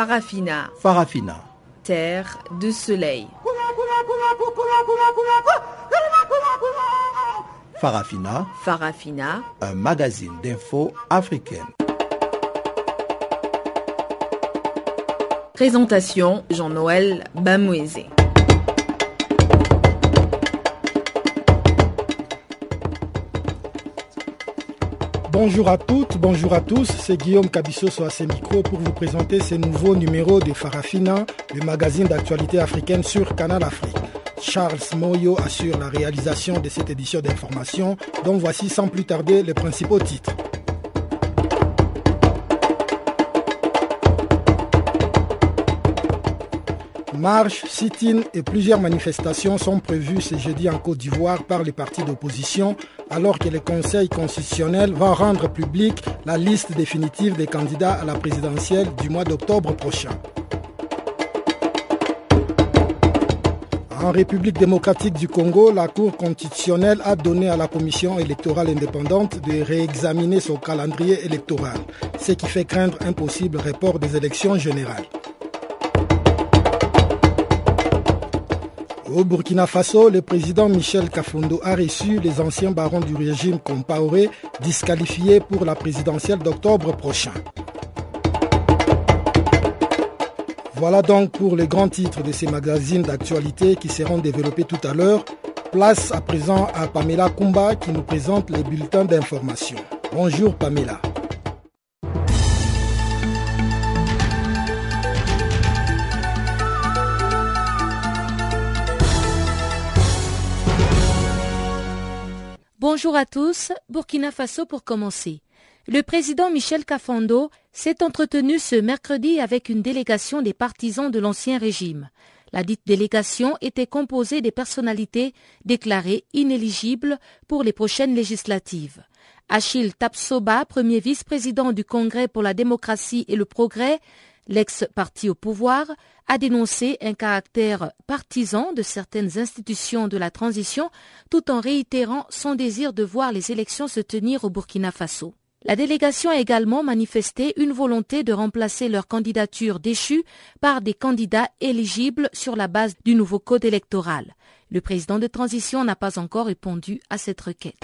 Farafina. Farafina. Terre de soleil. Farafina. Farafina. Un magazine d'infos africaine. Présentation Jean-Noël Bamouezé. Bonjour à toutes, bonjour à tous, c'est Guillaume Cabissoso à ces micros pour vous présenter ce nouveau numéro de Farafina, le magazine d'actualité africaine sur Canal Afrique. Charles Moyo assure la réalisation de cette édition d'information, dont voici sans plus tarder les principaux titres. Marche, sit-in et plusieurs manifestations sont prévues ce jeudi en Côte d'Ivoire par les partis d'opposition, alors que le Conseil constitutionnel va rendre publique la liste définitive des candidats à la présidentielle du mois d'octobre prochain. En République démocratique du Congo, la Cour constitutionnelle a donné à la Commission électorale indépendante de réexaminer son calendrier électoral, ce qui fait craindre un possible report des élections générales. Au Burkina Faso, le président Michel Kafondo a reçu les anciens barons du régime Compaoré disqualifiés pour la présidentielle d'octobre prochain. Voilà donc pour les grands titres de ces magazines d'actualité qui seront développés tout à l'heure. Place à présent à Pamela Kumba qui nous présente les bulletins d'information. Bonjour Pamela. Bonjour à tous, Burkina Faso pour commencer. Le président Michel Kafando s'est entretenu ce mercredi avec une délégation des partisans de l'ancien régime. La dite délégation était composée des personnalités déclarées inéligibles pour les prochaines législatives. Achille Tapsoba, premier vice-président du Congrès pour la démocratie et le progrès, l'ex-parti au pouvoir, a dénoncé un caractère partisan de certaines institutions de la transition tout en réitérant son désir de voir les élections se tenir au Burkina Faso. La délégation a également manifesté une volonté de remplacer leur candidature déchue par des candidats éligibles sur la base du nouveau code électoral. Le président de transition n'a pas encore répondu à cette requête.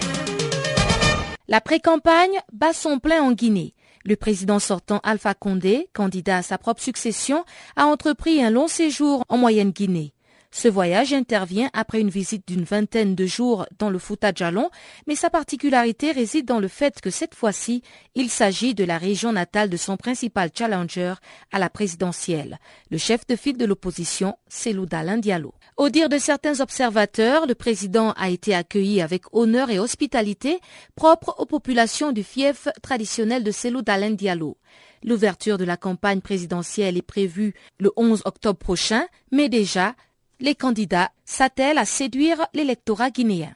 La pré-campagne bat son plein en Guinée. Le président sortant Alpha Condé, candidat à sa propre succession, a entrepris un long séjour en Moyenne-Guinée. Ce voyage intervient après une visite d'une vingtaine de jours dans le Fouta Djalon, mais sa particularité réside dans le fait que cette fois-ci, il s'agit de la région natale de son principal challenger à la présidentielle, le chef de file de l'opposition, Selou Dalin Diallo. Au dire de certains observateurs, le président a été accueilli avec honneur et hospitalité propre aux populations du fief traditionnel de Selou Diallo. L'ouverture de la campagne présidentielle est prévue le 11 octobre prochain, mais déjà, les candidats s'attellent à séduire l'électorat guinéen.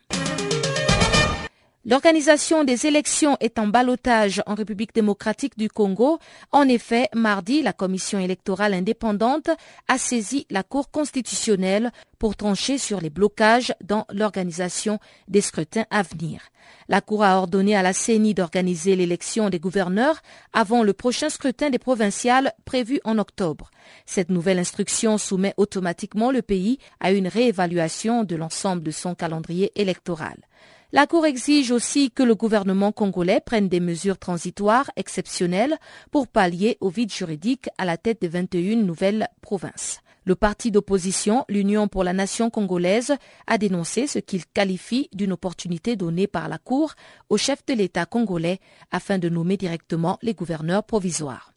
L'organisation des élections est en balotage en République démocratique du Congo. En effet, mardi, la commission électorale indépendante a saisi la Cour constitutionnelle pour trancher sur les blocages dans l'organisation des scrutins à venir. La Cour a ordonné à la CENI d'organiser l'élection des gouverneurs avant le prochain scrutin des provinciales prévu en octobre. Cette nouvelle instruction soumet automatiquement le pays à une réévaluation de l'ensemble de son calendrier électoral. La Cour exige aussi que le gouvernement congolais prenne des mesures transitoires exceptionnelles pour pallier au vide juridique à la tête des 21 nouvelles provinces. Le parti d'opposition, l'Union pour la nation congolaise, a dénoncé ce qu'il qualifie d'une opportunité donnée par la Cour au chef de l'État congolais afin de nommer directement les gouverneurs provisoires.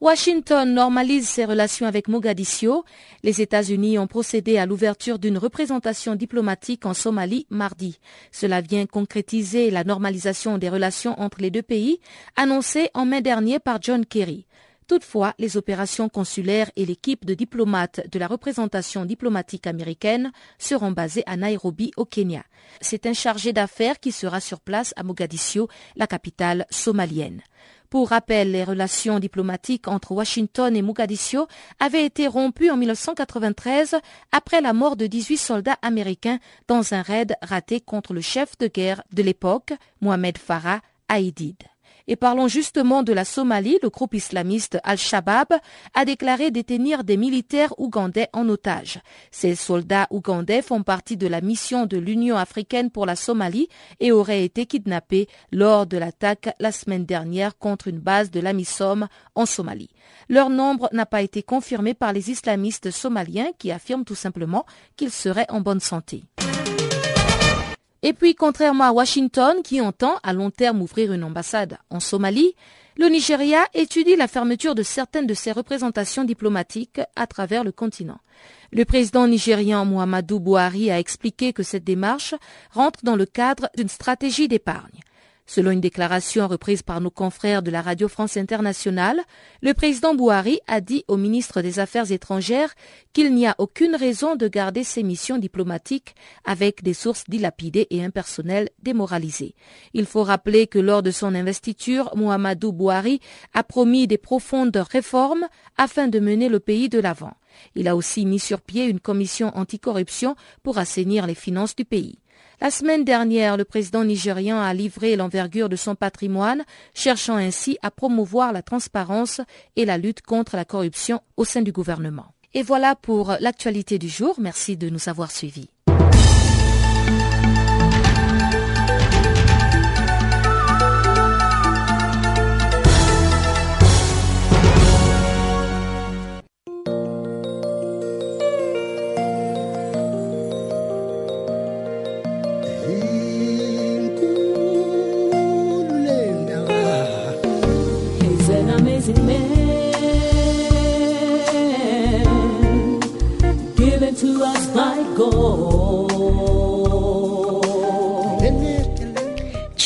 Washington normalise ses relations avec Mogadiscio. Les États-Unis ont procédé à l'ouverture d'une représentation diplomatique en Somalie mardi. Cela vient concrétiser la normalisation des relations entre les deux pays, annoncée en mai dernier par John Kerry. Toutefois, les opérations consulaires et l'équipe de diplomates de la représentation diplomatique américaine seront basées à Nairobi, au Kenya. C'est un chargé d'affaires qui sera sur place à Mogadiscio, la capitale somalienne. Pour rappel, les relations diplomatiques entre Washington et Mogadiscio avaient été rompues en 1993 après la mort de 18 soldats américains dans un raid raté contre le chef de guerre de l'époque, Mohamed Farah Haïdid. Et parlons justement de la Somalie, le groupe islamiste Al-Shabaab a déclaré détenir des militaires ougandais en otage. Ces soldats ougandais font partie de la mission de l'Union africaine pour la Somalie et auraient été kidnappés lors de l'attaque la semaine dernière contre une base de l'AMISOM en Somalie. Leur nombre n'a pas été confirmé par les islamistes somaliens qui affirment tout simplement qu'ils seraient en bonne santé. Et puis, contrairement à Washington, qui entend à long terme ouvrir une ambassade en Somalie, le Nigeria étudie la fermeture de certaines de ses représentations diplomatiques à travers le continent. Le président nigérian Muhammadu Buhari a expliqué que cette démarche rentre dans le cadre d'une stratégie d'épargne. Selon une déclaration reprise par nos confrères de la Radio France Internationale, le président Bouhari a dit au ministre des Affaires étrangères qu'il n'y a aucune raison de garder ses missions diplomatiques avec des sources dilapidées et un personnel démoralisé. Il faut rappeler que lors de son investiture, Muhammadu Bouhari a promis des profondes réformes afin de mener le pays de l'avant. Il a aussi mis sur pied une commission anticorruption pour assainir les finances du pays. La semaine dernière, le président nigérian a livré l'envergure de son patrimoine, cherchant ainsi à promouvoir la transparence et la lutte contre la corruption au sein du gouvernement. Et voilà pour l'actualité du jour. Merci de nous avoir suivis.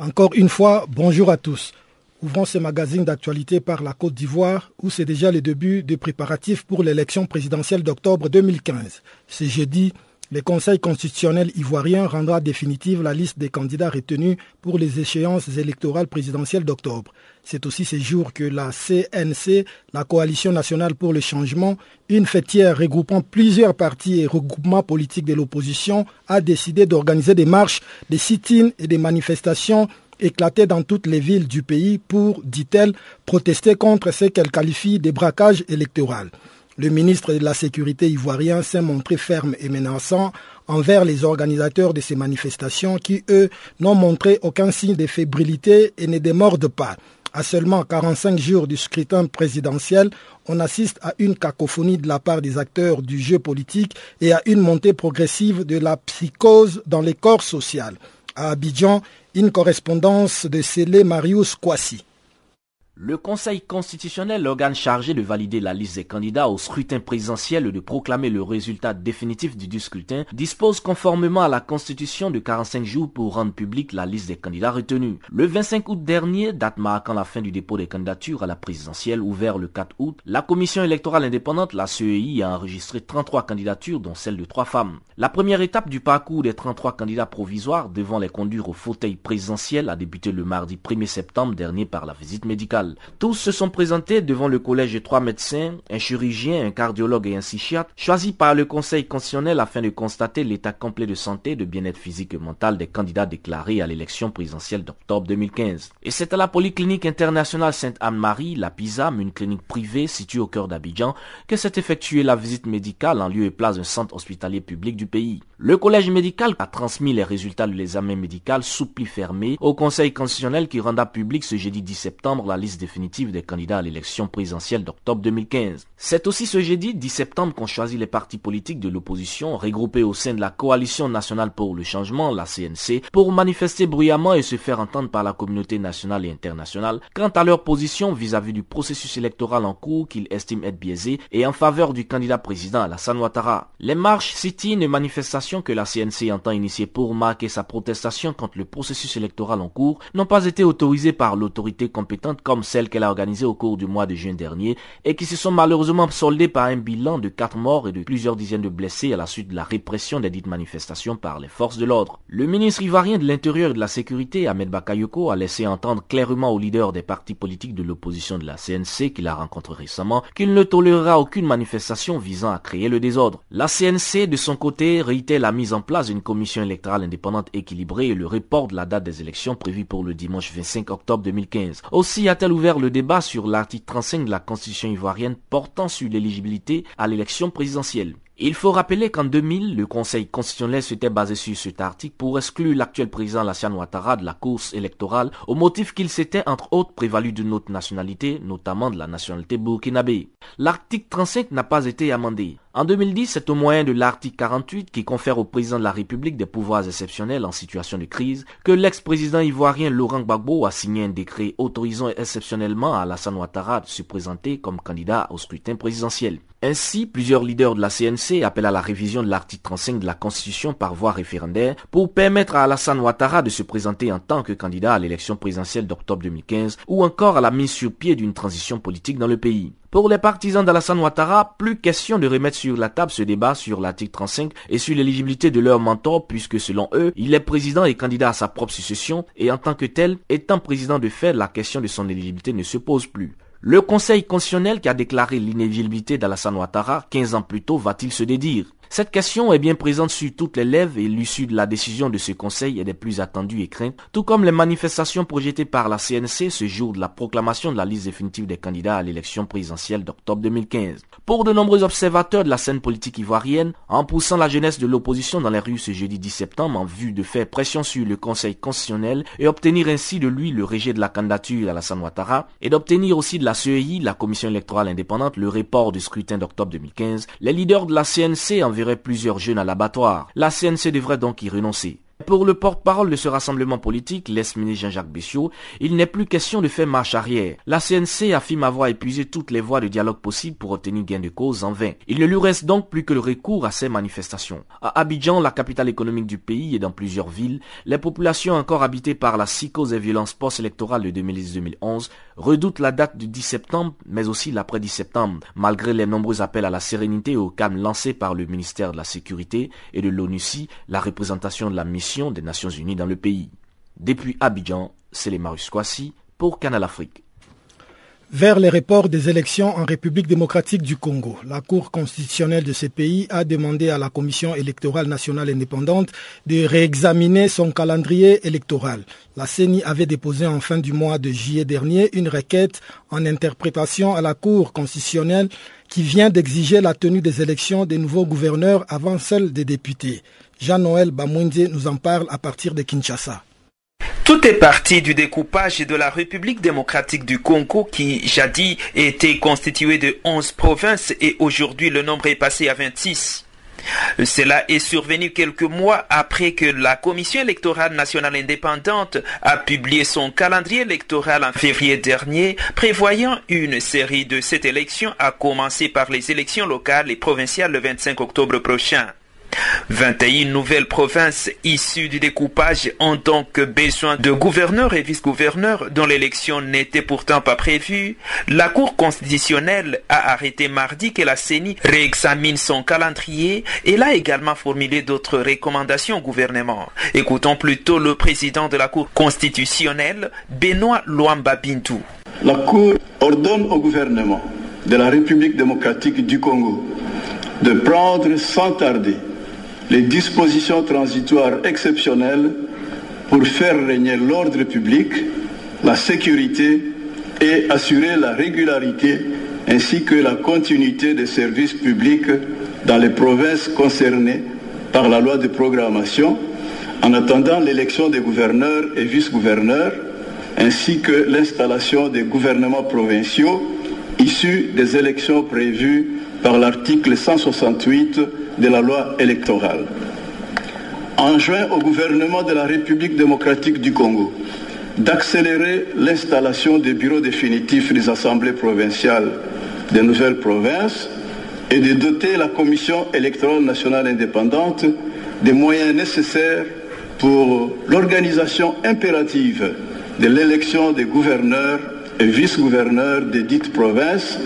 Encore une fois, bonjour à tous. Ouvrons ce magazine d'actualité par la Côte d'Ivoire, où c'est déjà le début des préparatifs pour l'élection présidentielle d'octobre 2015. Ce jeudi, le Conseil constitutionnel ivoirien rendra définitive la liste des candidats retenus pour les échéances électorales présidentielles d'octobre. C'est aussi ce jour que la CNC, la Coalition nationale pour le changement, une fêtière regroupant plusieurs partis et regroupements politiques de l'opposition, a décidé d'organiser des marches, des sit-ins et des manifestations éclatées dans toutes les villes du pays pour, dit-elle, protester contre ce qu'elle qualifie de braquage électoral. Le ministre de la Sécurité ivoirien s'est montré ferme et menaçant envers les organisateurs de ces manifestations qui, eux, n'ont montré aucun signe de fébrilité et ne démordent pas. À seulement 45 jours du scrutin présidentiel, on assiste à une cacophonie de la part des acteurs du jeu politique et à une montée progressive de la psychose dans les corps sociaux. À Abidjan, une correspondance de Célé Marius Kwasi. Le Conseil constitutionnel, l'organe chargé de valider la liste des candidats au scrutin présidentiel et de proclamer le résultat définitif du scrutin, dispose conformément à la Constitution de 45 jours pour rendre publique la liste des candidats retenus. Le 25 août dernier, date marquant la fin du dépôt des candidatures à la présidentielle ouvert le 4 août, la Commission électorale indépendante, la CEI, a enregistré 33 candidatures dont celle de trois femmes. La première étape du parcours des 33 candidats provisoires devant les conduire au fauteuil présidentiel a débuté le mardi 1er septembre dernier par la visite médicale. Tous se sont présentés devant le collège de trois médecins, un chirurgien, un cardiologue et un psychiatre, choisis par le Conseil constitutionnel afin de constater l'état complet de santé et de bien-être physique et mental des candidats déclarés à l'élection présidentielle d'octobre 2015. Et c'est à la Polyclinique internationale Sainte-Anne-Marie, la PISAM, une clinique privée située au cœur d'Abidjan, que s'est effectuée la visite médicale en lieu et place d'un centre hospitalier public du pays. Le collège médical a transmis les résultats de l'examen médical sous pli fermé au Conseil constitutionnel qui rendra public ce jeudi 10 septembre la liste définitive des candidats à l'élection présidentielle d'octobre 2015. C'est aussi ce jeudi 10 septembre qu'ont choisi les partis politiques de l'opposition regroupés au sein de la Coalition nationale pour le changement, la CNC, pour manifester bruyamment et se faire entendre par la communauté nationale et internationale quant à leur position vis-à-vis du processus électoral en cours qu'ils estiment être biaisé et en faveur du candidat président Alassane Ouattara. Les marches, sit-in et manifestations que la CNC entend initier pour marquer sa protestation contre le processus électoral en cours n'ont pas été autorisées par l'autorité compétente comme celle qu'elle a organisée au cours du mois de juin dernier et qui se sont malheureusement soldées par un bilan de 4 morts et de plusieurs dizaines de blessés à la suite de la répression des dites manifestations par les forces de l'ordre. Le ministre ivoirien de l'Intérieur et de la Sécurité, Ahmed Bakayoko, a laissé entendre clairement aux leaders des partis politiques de l'opposition de la CNC qu'il a rencontré récemment qu'il ne tolérera aucune manifestation visant à créer le désordre. La CNC, de son côté, réitère la mise en place d'une commission électorale indépendante équilibrée et le report de la date des élections prévues pour le dimanche 25 octobre 2015. Aussi a-t-elle ouvert le débat sur l'article 35 de la Constitution ivoirienne portant sur l'éligibilité à l'élection présidentielle? Il faut rappeler qu'en 2000, le Conseil constitutionnel s'était basé sur cet article pour exclure l'actuel président Lassiane Ouattara de la course électorale au motif qu'il s'était entre autres prévalu d'une autre nationalité, notamment de la nationalité burkinabé. L'article 35 n'a pas été amendé. En 2010, c'est au moyen de l'article 48 qui confère au président de la République des pouvoirs exceptionnels en situation de crise que l'ex-président ivoirien Laurent Gbagbo a signé un décret autorisant exceptionnellement Alassane Ouattara de se présenter comme candidat au scrutin présidentiel. Ainsi, plusieurs leaders de la CNC appellent à la révision de l'article 35 de la Constitution par voie référendaire pour permettre à Alassane Ouattara de se présenter en tant que candidat à l'élection présidentielle d'octobre 2015 ou encore à la mise sur pied d'une transition politique dans le pays. Pour les partisans d'Alassane Ouattara, plus question de remettre sur la table ce débat sur l'article 35 et sur l'éligibilité de leur mentor puisque selon eux, il est président et candidat à sa propre succession et en tant que tel, étant président de fait, la question de son éligibilité ne se pose plus. Le Conseil constitutionnel qui a déclaré l'inéligibilité d'Alassane Ouattara 15 ans plus tôt va-t-il se dédire? Cette question est bien présente sur toutes les lèvres et l'issue de la décision de ce conseil est des plus attendues et craintes, tout comme les manifestations projetées par la CNC ce jour de la proclamation de la liste définitive des candidats à l'élection présidentielle d'octobre 2015. Pour de nombreux observateurs de la scène politique ivoirienne, en poussant la jeunesse de l'opposition dans les rues ce jeudi 10 septembre en vue de faire pression sur le conseil constitutionnel et obtenir ainsi de lui le rejet de la candidature à la Ouattara et d'obtenir aussi de la CEI, la commission électorale indépendante, le report du scrutin d'octobre 2015, les leaders de la CNC en plusieurs jeunes à l'abattoir. La CNC devrait donc y renoncer. Pour le porte-parole de ce rassemblement politique, l'ex-ministre Jean-Jacques Bessiot, il n'est plus question de faire marche arrière. La CNC affirme avoir épuisé toutes les voies de dialogue possibles pour obtenir gain de cause en vain. Il ne lui reste donc plus que le recours à ces manifestations. À Abidjan, la capitale économique du pays et dans plusieurs villes, les populations encore habitées par la psychose et violence post-électorale de 2010-2011 redoutent la date du 10 septembre, mais aussi l'après-10 septembre, malgré les nombreux appels à la sérénité et au calme lancés par le ministère de la Sécurité et de l'ONUCI, la représentation de la mission des Nations Unies dans le pays. Depuis Abidjan, c'est les Marius Kwasi pour Canal Afrique. Vers les reports des élections en République démocratique du Congo, la Cour constitutionnelle de ce pays a demandé à la Commission électorale nationale indépendante de réexaminer son calendrier électoral. La CENI avait déposé en fin du mois de juillet dernier une requête en interprétation à la Cour constitutionnelle qui vient d'exiger la tenue des élections des nouveaux gouverneurs avant celle des députés. Jean-Noël Bamouindé nous en parle à partir de Kinshasa. Tout est parti du découpage de la République démocratique du Congo qui jadis était constituée de 11 provinces et aujourd'hui le nombre est passé à 26. Cela est survenu quelques mois après que la Commission électorale nationale indépendante a publié son calendrier électoral en février dernier, prévoyant une série de cette élection à commencer par les élections locales et provinciales le 25 octobre prochain. 21 nouvelles provinces issues du découpage ont donc besoin de gouverneurs et vice-gouverneurs dont l'élection n'était pourtant pas prévue. La Cour constitutionnelle a arrêté mardi que la CENI réexamine son calendrier et l'a également formulé d'autres recommandations au gouvernement. Écoutons plutôt le président de la Cour constitutionnelle, Benoît Luamba Bintou. La Cour ordonne au gouvernement de la République démocratique du Congo de prendre sans tarder les dispositions transitoires exceptionnelles pour faire régner l'ordre public, la sécurité et assurer la régularité ainsi que la continuité des services publics dans les provinces concernées par la loi de programmation. En attendant l'élection des gouverneurs et vice-gouverneurs ainsi que l'installation des gouvernements provinciaux issus des élections prévues par l'article 168 de la loi électorale. Enjoint au gouvernement de la République démocratique du Congo d'accélérer l'installation des bureaux définitifs des assemblées provinciales des nouvelles provinces et de doter la Commission électorale nationale indépendante des moyens nécessaires pour l'organisation impérative de l'élection des gouverneurs et vice-gouverneurs des dites provinces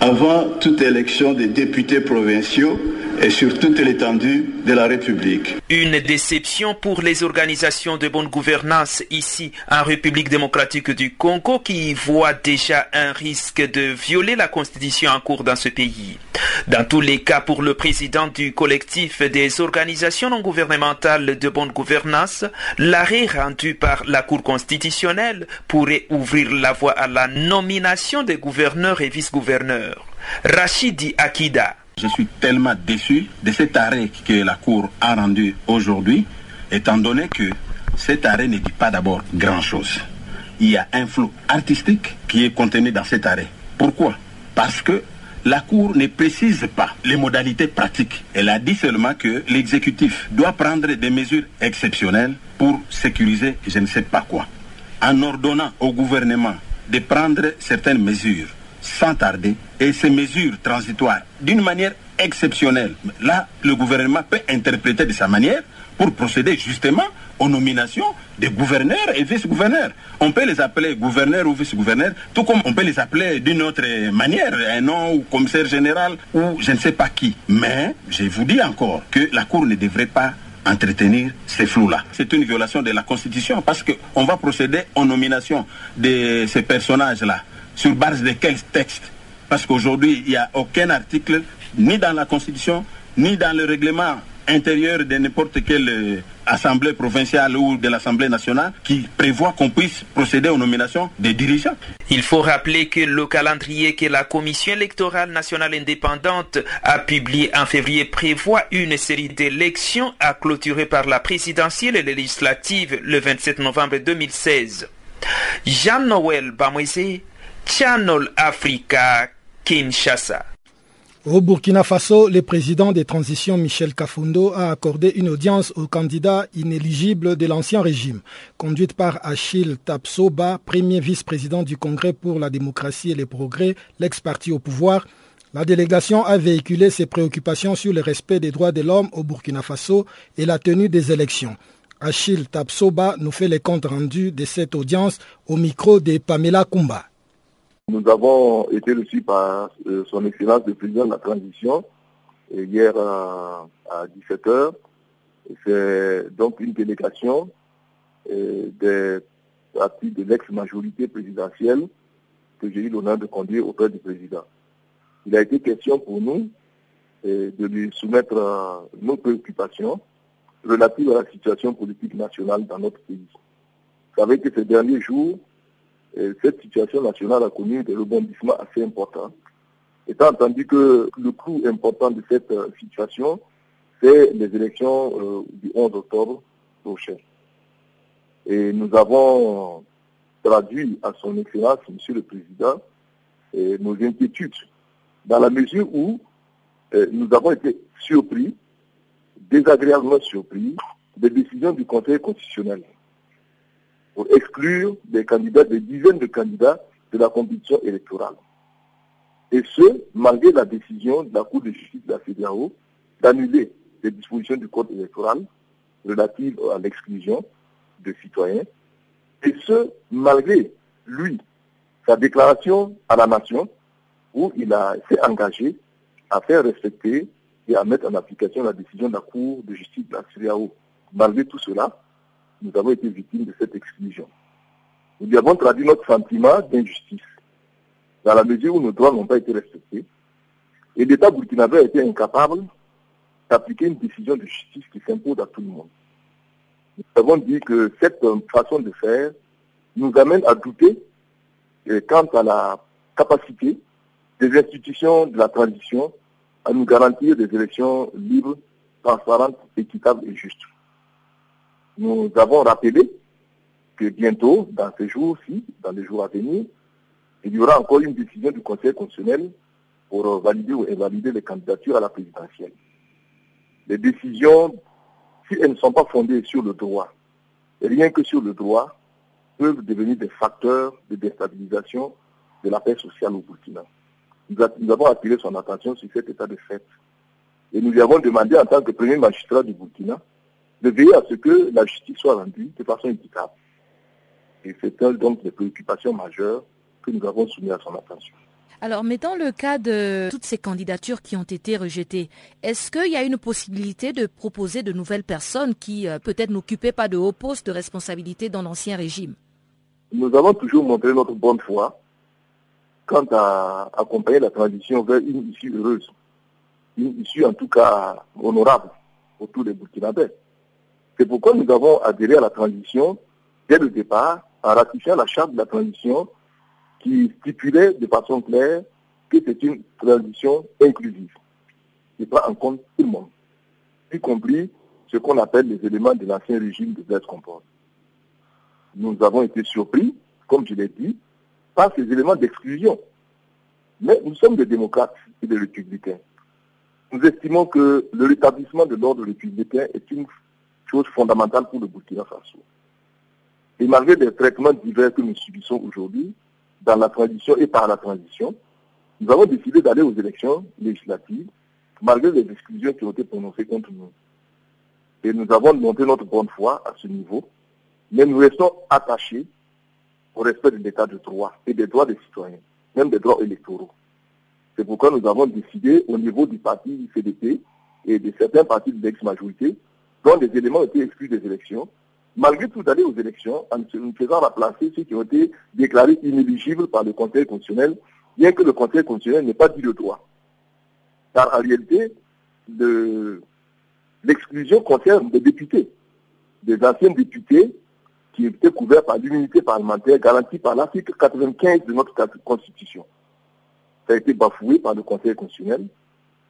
avant toute élection des députés provinciaux et sur toute l'étendue de la République. Une déception pour les organisations de bonne gouvernance ici en République démocratique du Congo qui voient déjà un risque de violer la constitution en cours dans ce pays. Dans tous les cas, pour le président du collectif des organisations non gouvernementales de bonne gouvernance, l'arrêt rendu par la Cour constitutionnelle pourrait ouvrir la voie à la nomination des gouverneurs et vice-gouverneurs. Rachidi Akida, je suis tellement déçu de cet arrêt que la Cour a rendu aujourd'hui, étant donné que cet arrêt ne dit pas d'abord grand-chose. Il y a un flou artistique qui est contenu dans cet arrêt. Pourquoi? Parce que la Cour ne précise pas les modalités pratiques. Elle a dit seulement que l'exécutif doit prendre des mesures exceptionnelles pour sécuriser je ne sais pas quoi. En ordonnant au gouvernement de prendre certaines mesures sans tarder et ces mesures transitoires d'une manière exceptionnelle. Là, le gouvernement peut interpréter de sa manière pour procéder justement aux nominations des gouverneurs et vice-gouverneurs. On peut les appeler gouverneurs ou vice-gouverneurs, tout comme on peut les appeler d'une autre manière, un nom ou commissaire général ou je ne sais pas qui. Mais je vous dis encore que la Cour ne devrait pas entretenir ces flous-là. C'est une violation de la Constitution parce qu'on va procéder aux nominations de ces personnages-là sur base de quel texte Parce qu'aujourd'hui, il n'y a aucun article, ni dans la Constitution, ni dans le règlement intérieur de n'importe quelle euh, assemblée provinciale ou de l'Assemblée nationale qui prévoit qu'on puisse procéder aux nominations des dirigeants. Il faut rappeler que le calendrier que la Commission électorale nationale indépendante a publié en février prévoit une série d'élections à clôturer par la présidentielle et les législatives le 27 novembre 2016. Jean-Noël Bamouessé, Channel Africa, Au Burkina Faso, le président des transitions Michel Kafundo a accordé une audience aux candidats inéligibles de l'ancien régime, conduite par Achille Tapsoba, premier vice-président du Congrès pour la démocratie et les progrès, l'ex-parti au pouvoir. La délégation a véhiculé ses préoccupations sur le respect des droits de l'homme au Burkina Faso et la tenue des élections. Achille Tapsoba nous fait les comptes rendus de cette audience au micro de Pamela Kumba. Nous avons été reçus par euh, son Excellence le Président de la Transition hier à, 17h. C'est donc une délégation euh, des partis de l'ex-majorité présidentielle que j'ai eu l'honneur de conduire auprès du Président. Il a été question pour nous euh, de lui soumettre nos préoccupations relatives à la situation politique nationale dans notre pays. Vous savez que ces derniers jours, cette situation nationale a connu des rebondissements assez importants. Étant entendu que le coût important de cette euh, situation, c'est les élections euh, du 11 octobre prochain. Et nous avons traduit à son Excellence, Monsieur le Président, nos inquiétudes, dans la mesure où euh, nous avons été surpris, désagréablement surpris, des décisions du Conseil constitutionnel pour exclure des candidats, des dizaines de candidats de la compétition électorale. Et ce, malgré la décision de la Cour de justice de la CEDEAO d'annuler les dispositions du Code électoral relatives à l'exclusion de citoyens. Et ce, malgré lui, sa déclaration à la nation, où il s'est engagé à faire respecter et à mettre en application la décision de la Cour de justice de la CEDEAO. Malgré tout cela, nous avons été victimes de cette exclusion. Nous lui avons traduit notre sentiment d'injustice, dans la mesure où nos droits n'ont pas été respectés, et l'État burkinabé a été incapable d'appliquer une décision de justice qui s'impose à tout le monde. Nous avons dit que cette façon de faire nous amène à douter euh, quant à la capacité des institutions de la transition à nous garantir des élections libres, transparentes, équitables et justes nous avons rappelé que bientôt, dans ces jours-ci, dans les jours à venir, il y aura encore une décision du Conseil constitutionnel pour valider ou invalider les candidatures à la présidentielle. Les décisions, si elles ne sont pas fondées sur le droit, et rien que sur le droit, peuvent devenir des facteurs de déstabilisation de la paix sociale au Burkina. Nous, avons attiré son attention sur cet état de fait. Et nous lui avons demandé en tant que premier magistrat du Burkina de veiller à ce que la justice soit rendue de façon équitable. Et c'est donc les préoccupations majeures que nous avons soumises à son attention. Alors, mais dans le cas de toutes ces candidatures qui ont été rejetées, est-ce qu'il y a une possibilité de proposer de nouvelles personnes qui euh, peut-être n'occupaient pas de hauts postes de responsabilité dans l'ancien régime? Nous avons toujours montré notre bonne foi quant à accompagner la transition vers une issue heureuse, une issue en tout cas honorable pour tous les Burkinabés. C'est pourquoi nous avons adhéré à la transition dès le départ en ratifiant la charte de la transition qui stipulait de façon claire que c'est une transition inclusive, qui prend en compte tout le monde, y compris ce qu'on appelle les éléments de l'ancien régime de Blaise Compaoré. Nous avons été surpris, comme je l'ai dit, par ces éléments d'exclusion. Mais nous sommes des démocrates et des républicains. Nous estimons que le rétablissement de l'ordre républicain est une chose fondamentale pour le Burkina Faso. Et malgré des traitements divers que nous subissons aujourd'hui, dans la transition et par la transition, nous avons décidé d'aller aux élections législatives, malgré les exclusions qui ont été prononcées contre nous. Et nous avons montré notre bonne foi à ce niveau, mais nous restons attachés au respect de l'état de droit et des droits des citoyens, même des droits électoraux. C'est pourquoi nous avons décidé au niveau du parti CDP et de certains partis de l'ex-majorité, dont des éléments ont été exclus des élections, malgré tout d'aller aux élections en nous faisant remplacer ceux qui ont été déclarés inéligibles par le Conseil constitutionnel, bien que le Conseil constitutionnel n'ait pas dit le droit. Car en réalité, l'exclusion concerne des députés, des anciens députés qui étaient couverts par l'immunité parlementaire garantie par l'article 95 de notre Constitution. Ça a été bafoué par le Conseil constitutionnel,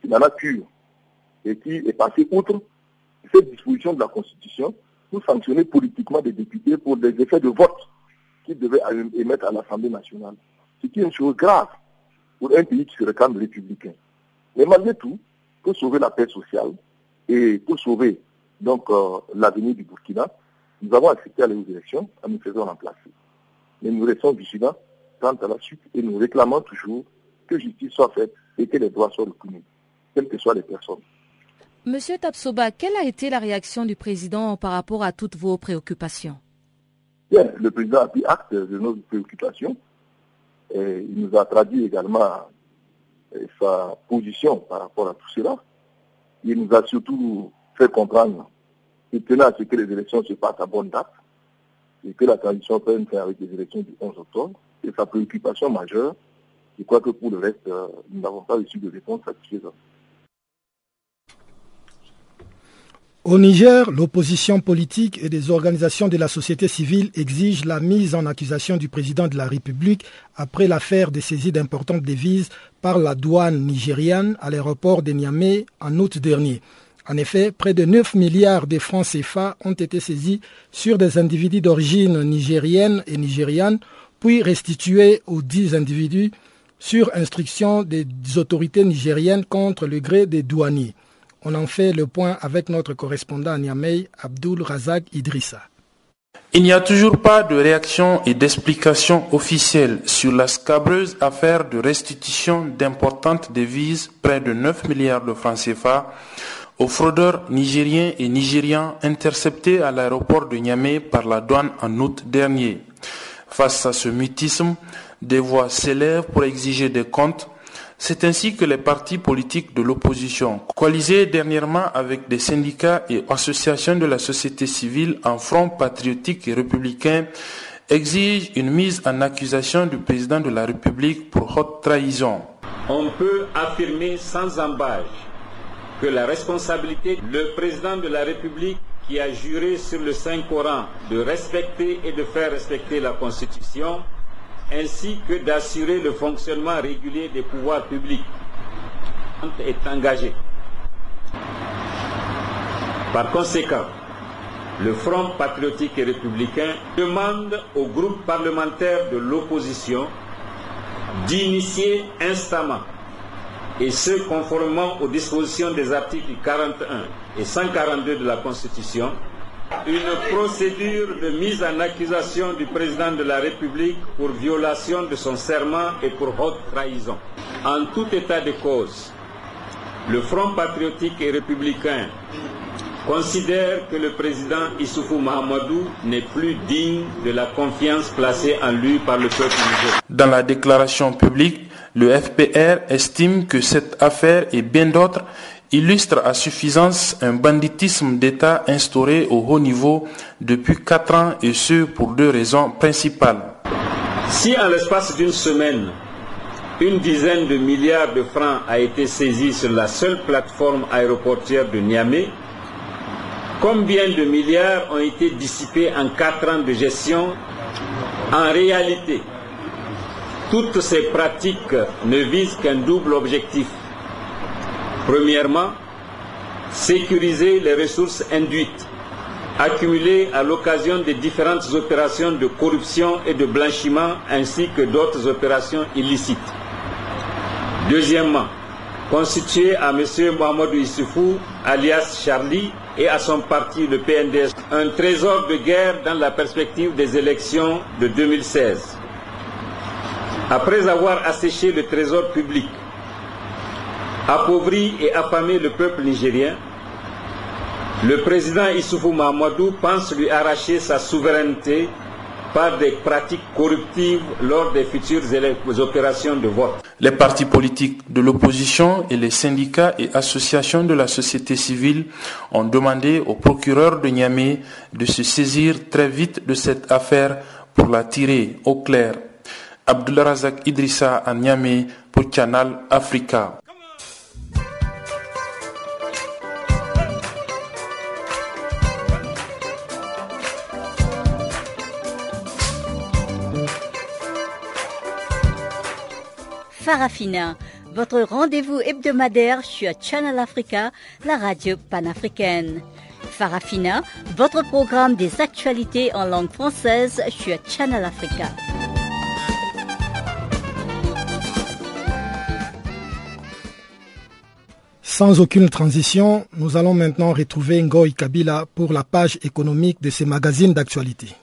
qui n'en a cure et qui est passé outre cette disposition de la Constitution pour sanctionner politiquement des députés pour des effets de vote qu'ils devaient émettre à l'Assemblée nationale. Ce qui est une chose grave pour un pays qui se réclame républicain. Mais malgré tout, pour sauver la paix sociale et pour sauver donc euh, l'avenir du Burkina, nous avons accepté aller aux élections en nous faisant remplacer. Mais nous restons vigilants quant à la suite et nous réclamons toujours que justice soit faite et que les droits soient reconnus, quelles que soient les personnes. Monsieur Tapsoba, quelle a été la réaction du président par rapport à toutes vos préoccupations? Bien, le président a pris acte de nos préoccupations. Il nous a traduit également euh, sa position par rapport à tout cela. Il nous a surtout fait comprendre qu'il tenait à ce que les élections se passent à bonne date et que la transition prenne fin avec les élections du 11 octobre. C'est sa préoccupation majeure. Je crois que pour le reste, euh, nous n'avons pas reçu de réponse satisfaisante. Au Niger, l'opposition politique et des organisations de la société civile exigent la mise en accusation du président de la République après l'affaire des saisies d'importantes devises par la douane nigériane à l'aéroport de Niamey en août dernier. En effet, près de 9 milliards de francs CFA ont été saisis sur des individus d'origine nigérienne et nigériane, puis restitués aux dix individus sur instruction des autorités nigériennes contre le gré des douaniers. On en fait le point avec notre correspondant à Niamey, Abdul Razak Idrissa. Il n'y a toujours pas de réaction et d'explication officielle sur la scabreuse affaire de restitution d'importantes devises, près de 9 milliards de francs CFA, aux fraudeurs nigériens et nigérians interceptés à l'aéroport de Niamey par la douane en août dernier. Face à ce mutisme, des voix s'élèvent pour exiger des comptes c'est ainsi que les partis politiques de l'opposition, coalisés dernièrement avec des syndicats et associations de la société civile en front patriotique et républicain, exigent une mise en accusation du président de la République pour haute trahison. On peut affirmer sans embâche que la responsabilité du président de la République qui a juré sur le Saint-Coran de respecter et de faire respecter la Constitution ainsi que d'assurer le fonctionnement régulier des pouvoirs publics est engagé. Par conséquent, le Front patriotique et républicain demande au groupe parlementaire de l'opposition d'initier instamment, et ce conformément aux dispositions des articles 41 et 142 de la Constitution, une procédure de mise en accusation du président de la République pour violation de son serment et pour haute trahison. En tout état de cause, le Front patriotique et républicain considère que le président Issoufou Mahamadou n'est plus digne de la confiance placée en lui par le peuple nigérien. Dans la déclaration publique, le FPR estime que cette affaire et bien d'autres illustrent à suffisance un banditisme d'État instauré au haut niveau depuis quatre ans et ce pour deux raisons principales. Si en l'espace d'une semaine, une dizaine de milliards de francs a été saisi sur la seule plateforme aéroportière de Niamey, Combien de milliards ont été dissipés en quatre ans de gestion? En réalité, toutes ces pratiques ne visent qu'un double objectif. Premièrement, sécuriser les ressources induites, accumulées à l'occasion des différentes opérations de corruption et de blanchiment ainsi que d'autres opérations illicites. Deuxièmement, constituer à M. Mohamed Issoufou, alias Charlie, et à son parti, le PNDS, un trésor de guerre dans la perspective des élections de 2016. Après avoir asséché le trésor public, appauvri et affamé le peuple nigérien, le président Issoufou Mahamadou pense lui arracher sa souveraineté par des pratiques corruptives lors des futures opérations de vote. Les partis politiques de l'opposition et les syndicats et associations de la société civile ont demandé au procureur de Niamey de se saisir très vite de cette affaire pour la tirer au clair. Razak Idrissa à Niamey pour Canal Africa. Farafina, votre rendez-vous hebdomadaire sur Channel Africa, la radio panafricaine. Farafina, votre programme des actualités en langue française sur Channel Africa. Sans aucune transition, nous allons maintenant retrouver Ngoy Kabila pour la page économique de ses magazines d'actualité.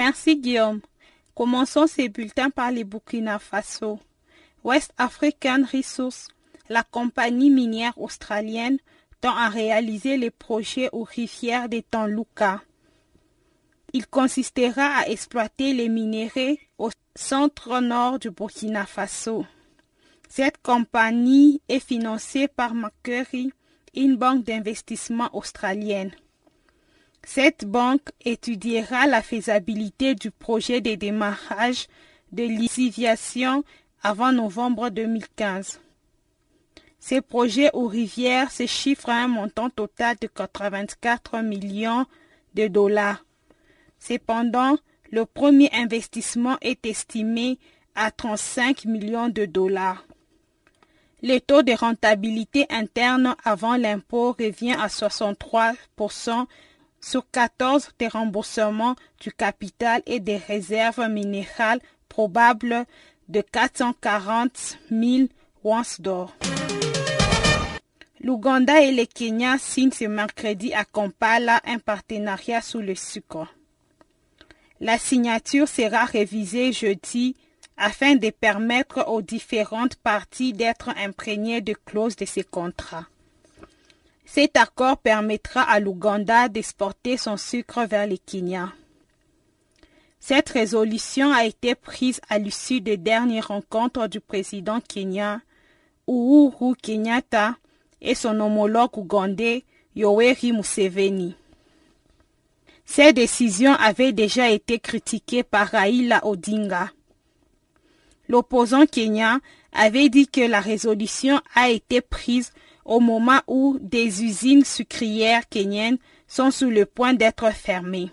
Merci Guillaume. Commençons ces bulletins par les Burkina Faso. West African Resources, la compagnie minière australienne, tend à réaliser les projets aux rivières des Tanluka. Il consistera à exploiter les minéraux au centre-nord du Burkina Faso. Cette compagnie est financée par Macquarie, une banque d'investissement australienne. Cette banque étudiera la faisabilité du projet de démarrage de lisiviation avant novembre 2015. Ces projets aux rivières se chiffrent à un montant total de 84 millions de dollars. Cependant, le premier investissement est estimé à 35 millions de dollars. Le taux de rentabilité interne avant l'impôt revient à 63% sur 14 des remboursements du capital et des réserves minérales probables de 440 000 onces d'or. L'Ouganda et le Kenya signent ce mercredi à Kampala un partenariat sous le sucre. La signature sera révisée jeudi afin de permettre aux différentes parties d'être imprégnées de clauses de ces contrats. Cet accord permettra à l'Ouganda d'exporter son sucre vers le Kenya. Cette résolution a été prise à l'issue des dernières rencontres du président kenyan Uhuru Kenyatta et son homologue ougandais Yoweri Museveni. Ces décisions avaient déjà été critiquées par Raila Odinga. L'opposant kenyan avait dit que la résolution a été prise au moment où des usines sucrières kenyennes sont sur le point d'être fermées.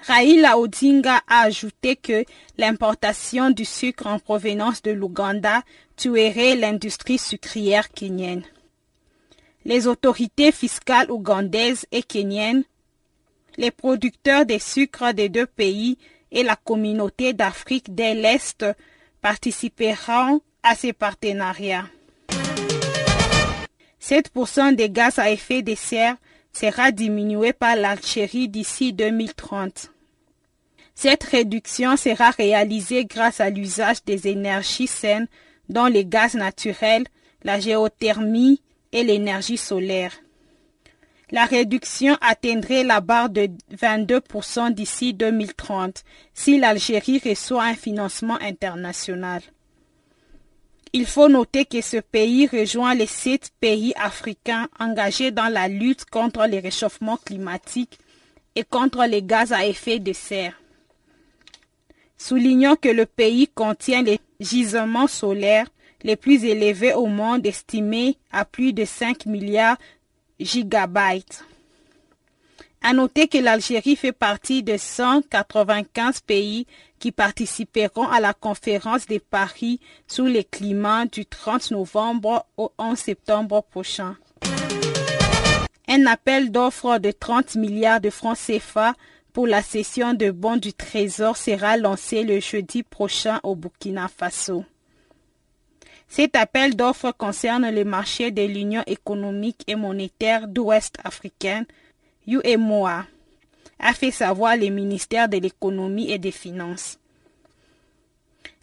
Raila Odinga a ajouté que l'importation du sucre en provenance de l'Ouganda tuerait l'industrie sucrière kenyenne. Les autorités fiscales ougandaises et kenyennes, les producteurs des sucres des deux pays et la communauté d'Afrique de l'Est participeront à ces partenariats. 7% des gaz à effet de serre sera diminué par l'Algérie d'ici 2030. Cette réduction sera réalisée grâce à l'usage des énergies saines dont les gaz naturels, la géothermie et l'énergie solaire. La réduction atteindrait la barre de 22% d'ici 2030 si l'Algérie reçoit un financement international. Il faut noter que ce pays rejoint les sept pays africains engagés dans la lutte contre le réchauffement climatique et contre les gaz à effet de serre. Soulignons que le pays contient les gisements solaires les plus élevés au monde estimés à plus de 5 milliards gigabytes. À noter que l'Algérie fait partie de 195 pays qui participeront à la conférence de Paris sur le climat du 30 novembre au 11 septembre prochain. Un appel d'offres de 30 milliards de francs CFA pour la session de bons du Trésor sera lancé le jeudi prochain au Burkina Faso. Cet appel d'offres concerne le marché de l'Union économique et monétaire d'Ouest africaine UMOA, a fait savoir le ministère de l'économie et des finances.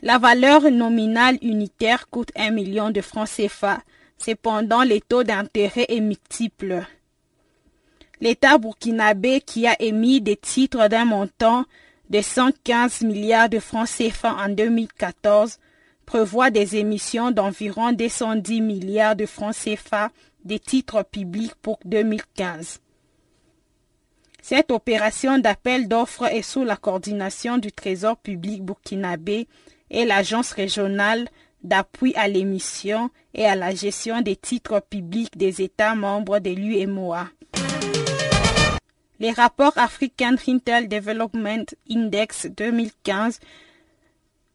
La valeur nominale unitaire coûte 1 million de francs CFA. Cependant, le taux d'intérêt est multiple. L'État burkinabé qui a émis des titres d'un montant de 115 milliards de francs CFA en 2014 prévoit des émissions d'environ 210 milliards de francs CFA des titres publics pour 2015. Cette opération d'appel d'offres est sous la coordination du Trésor public burkinabé et l'Agence régionale d'appui à l'émission et à la gestion des titres publics des États membres de l'UMOA. Les rapports African Retail Development Index 2015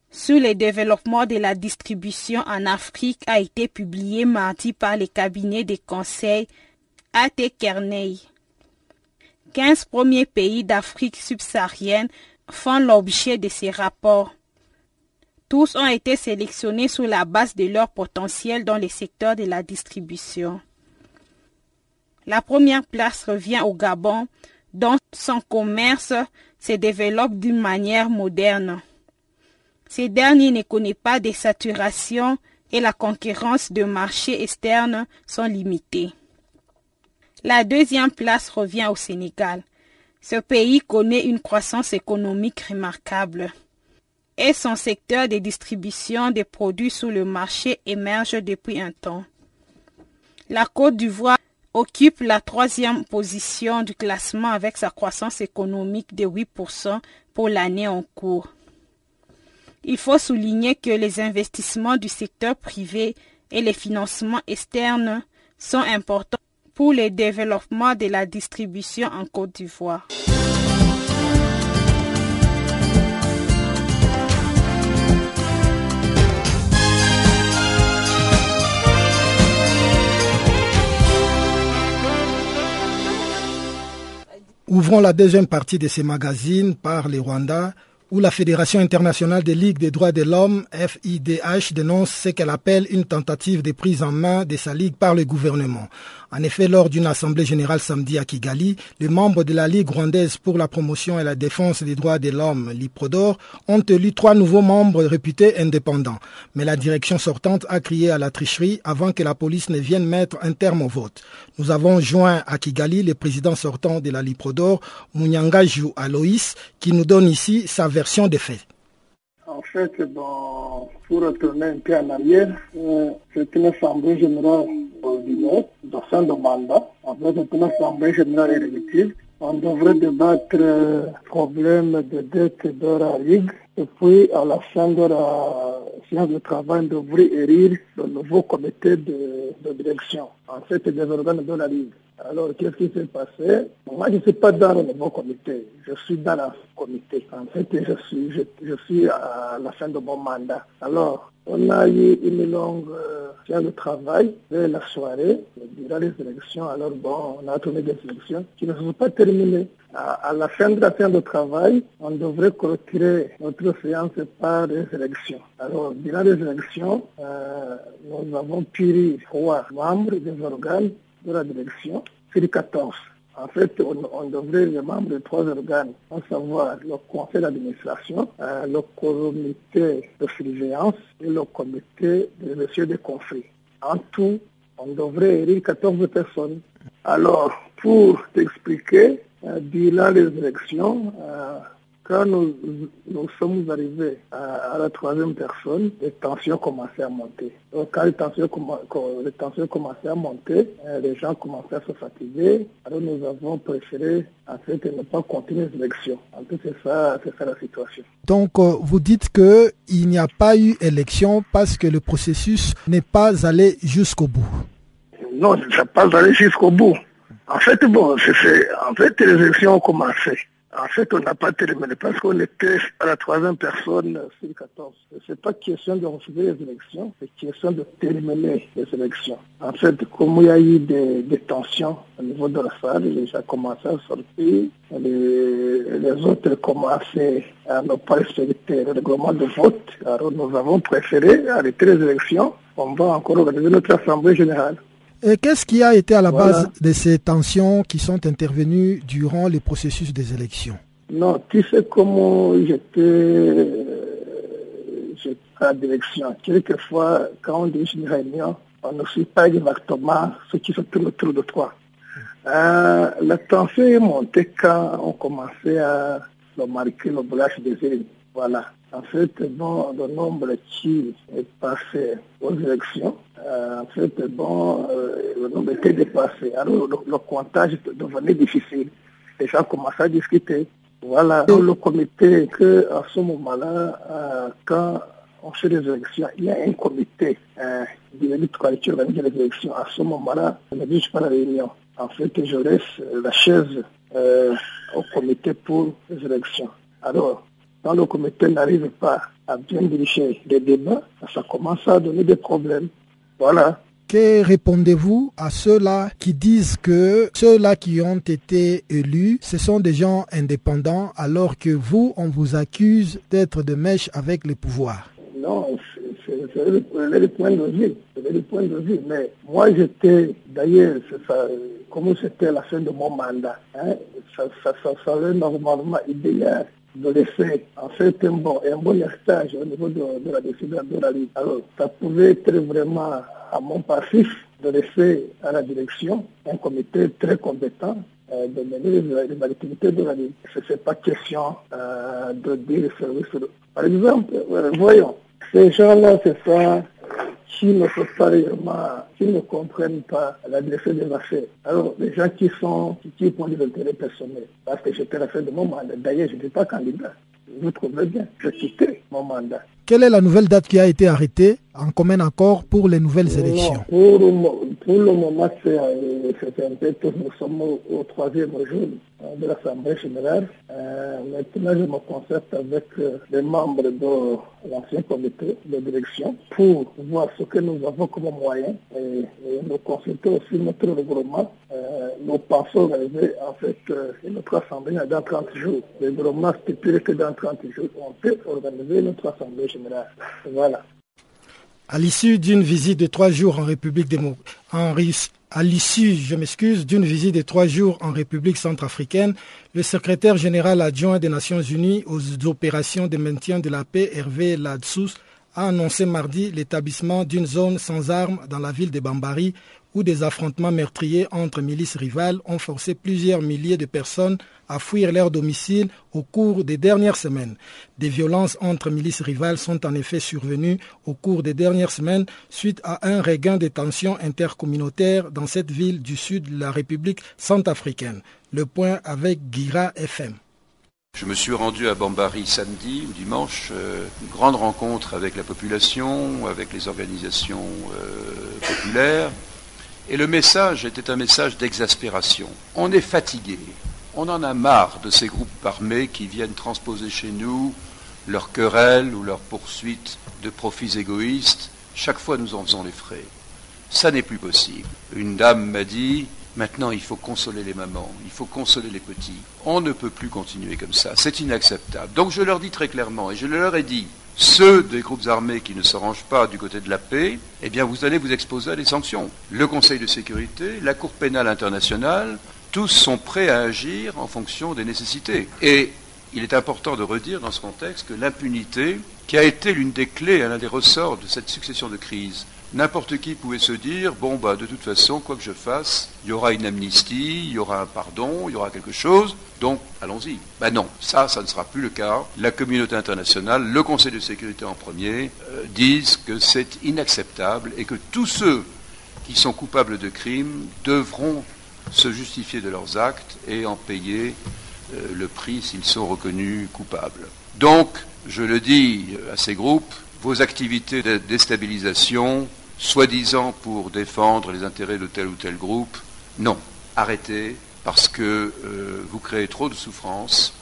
sur le développement de la distribution en Afrique a été publié mardi par le cabinet de conseil A.T. Kearney. 15 premiers pays d'Afrique subsaharienne font l'objet de ces rapports. Tous ont été sélectionnés sur la base de leur potentiel dans le secteur de la distribution. La première place revient au Gabon, dont son commerce se développe d'une manière moderne. Ces derniers ne connaissent pas de saturation et la concurrence de marchés externes sont limitées. La deuxième place revient au Sénégal. Ce pays connaît une croissance économique remarquable et son secteur de distribution des produits sur le marché émerge depuis un temps. La Côte d'Ivoire occupe la troisième position du classement avec sa croissance économique de 8% pour l'année en cours. Il faut souligner que les investissements du secteur privé et les financements externes sont importants pour le développement de la distribution en Côte d'Ivoire. Ouvrons la deuxième partie de ces magazines par les Rwandais où la Fédération internationale des ligues des droits de l'homme, FIDH, dénonce ce qu'elle appelle une tentative de prise en main de sa ligue par le gouvernement. En effet, lors d'une assemblée générale samedi à Kigali, les membres de la Ligue rwandaise pour la promotion et la défense des droits de l'homme, l'IPRODOR, ont élu trois nouveaux membres réputés indépendants. Mais la direction sortante a crié à la tricherie avant que la police ne vienne mettre un terme au vote. Nous avons joint à Kigali le président sortant de la LIPRODOR, Munyangaju Aloïs, qui nous donne ici sa version des faits. En fait, pour retourner un peu en arrière, euh, c'est une assemblée générale ordinaire fin de mandat. En fait, c'est une assemblée générale élective. On devrait débattre euh, problème de dette de la Ligue. Et puis, à la fin de la séance de travail, on devrait élire le nouveau comité de de direction, en fait, des organes de la Ligue. Alors, qu'est-ce qui s'est passé? Moi, je ne suis pas dans le nouveau comité. Je suis dans le comité. En fait, je suis, je, suis à la fin de mon mandat. Alors, on a eu une longue euh, de travail dès la soirée, durant les élections. Alors, bon, on a tourné des élections qui ne sont pas terminées. À, la fin de la fin de travail, on devrait clôturer notre séance par les élections. Alors, durant les élections, euh, nous avons pu trois membres des organes de la direction, c'est 14. En fait, on, devrait les membres de trois organes, à savoir le conseil d'administration, euh, le comité de surveillance et le comité de gestion des conflits. En tout, on devrait élire 14 personnes. Alors, pour t'expliquer, euh, durant les élections, euh, quand nous, sommes arrivés à, la troisième personne, les tensions commençaient à monter. Donc, quand les tensions, commençaient à monter, euh, les gens commençaient à se fatiguer. Alors nous avons préféré en fait ne pas continuer les élections. En fait, c'est ça, c'est ça la situation. Donc euh, vous dites qu'il n'y a pas eu élection parce que le processus n'est pas allé jusqu'au bout. Non, ça n'est pas allé jusqu'au bout. En fait, bon, c'est, en fait, les élections ont commencé. En fait, on n'a pas terminé parce qu'on était à la troisième personne sur 14. Ce n'est pas question de refuser les élections, c'est question de terminer les élections. En fait, comme il y a eu des, tensions au niveau de la salle, les gens commencé à sortir, les, les autres commençaient à ne pas respecter le règlement de vote. Alors nous avons préféré arrêter les élections. On va encore organiser notre assemblée générale. Et qu'est-ce qui a été à la base de ces tensions qui sont intervenues durant le processus des élections? Non, tu sais comment j'étais à la direction. Quelquefois, quand on dit une réunion, on ne sait pas exactement ce qui se tourne autour de toi. Euh, la tension est montée quand on commençait à marquer le boulage des îles. Voilà. En fait, bon, le nombre qui est passé aux élections, euh, en fait, bon, euh, le nombre était dépassé. Alors, le, comptage devenait difficile. Les gens commençaient à discuter. Voilà. le comité que, à ce moment-là, euh, quand on fait les élections, il y a un comité euh, de l'élite qui organise les élections. À ce moment-là, je ne dis pas la réunion. En fait, je laisse la chaise au comité pour les élections. Alors, quand le comité n'arrive pas à bien diriger les débats, ça commence à donner des problèmes. Voilà. Que répondez-vous à ceux-là qui disent que ceux-là qui ont été élus, ce sont des gens indépendants, alors que vous, on vous accuse d'être de mèche avec le pouvoir? Non, c'est le, point de vue. C'est le point de vue. Mais moi, j'étais, d'ailleurs, comme c'était la fin de mon mandat, hein, ça, ça, ça serait normalement idéal de laisser en fait un bon, un bon héritage au niveau de, la décision de la Ligue. Alors, ça pouvait être vraiment à mon passif de laisser à la direction un comité très compétent euh, de mener les, activités de la Ligue. Ce n'est pas question euh, de dire service. Par exemple, euh, voyons, ces gens-là, c'est ça qui ne pas réellement, qui ne comprennent pas la direction des affaires. Alors, les gens qui sont, qui, ont des intérêts personnels, parce que j'étais à la fin de mon mandat. D'ailleurs, je n'étais pas candidat. Vous trouvez bien, je quittais mon mandat. Quelle est la nouvelle date qui a été arrêtée en commun accord pour les nouvelles élections? pour, le moment, c'est un peu Nous sommes au, troisième jour euh, de l'Assemblée générale. Euh, maintenant, je me concerte avec euh, les membres de l'ancien comité de direction pour voir ce que nous avons comme moyen et, nous consulter aussi notre règlement. nous pensons arriver notre assemblée dans 30 jours. Le règlement stipule que dans 30 jours, on peut organiser notre assemblée générale. Voilà. À l'issue d'une visite de trois jours en République démocratique, à l'issue, je m'excuse, d'une visite de trois jours en République centrafricaine, le secrétaire général adjoint des Nations Unies aux opérations de maintien de la paix, Hervé Ladsous, a annoncé mardi l'établissement d'une zone sans armes dans la ville de Bambari où des affrontements meurtriers entre milices rivales ont forcé plusieurs milliers de personnes à fuir leur domicile au cours des dernières semaines. Des violences entre milices rivales sont en effet survenues au cours des dernières semaines suite à un regain de tensions intercommunautaires dans cette ville du sud de la République centrafricaine. Le point avec Guira FM. Je me suis rendu à Bambari samedi ou dimanche, euh, une grande rencontre avec la population, avec les organisations euh, populaires, Et le message était un message d'exaspération. On est fatigué. On en a marre de ces groupes armés qui viennent transposer chez nous leurs querelles ou leurs poursuites de profits égoïstes. Chaque fois, nous en faisons les frais. Ça n'est plus possible. Une dame m'a dit, maintenant il faut consoler les mamans, il faut consoler les petits. On ne peut plus continuer comme ça. C'est inacceptable. Donc je leur dis très clairement, et je leur ai dit, ceux des groupes armés qui ne se rangent pas du côté de la paix, eh vous allez vous exposer à des sanctions. Le Conseil de sécurité, la Cour pénale internationale, tous sont prêts à agir en fonction des nécessités. Et il est important de redire dans ce contexte que l'impunité, qui a été l'une des clés, l'un des ressorts de cette succession de crises, n'importe qui pouvait se dire bon bah de toute façon quoi que je fasse il y aura une amnistie il y aura un pardon il y aura quelque chose donc allons-y ben non ça ça ne sera plus le cas la communauté internationale le Conseil de sécurité en premier euh, disent que c'est inacceptable et que tous ceux qui sont coupables de crimes devront se justifier de leurs actes et en payer euh, le prix s'ils sont reconnus coupables. Donc, je le dis à ces groupes, vos activités de déstabilisation, soi-disant pour défendre les intérêts de tel ou tel groupe, non, arrêtez, parce que euh, vous créez trop de souffrance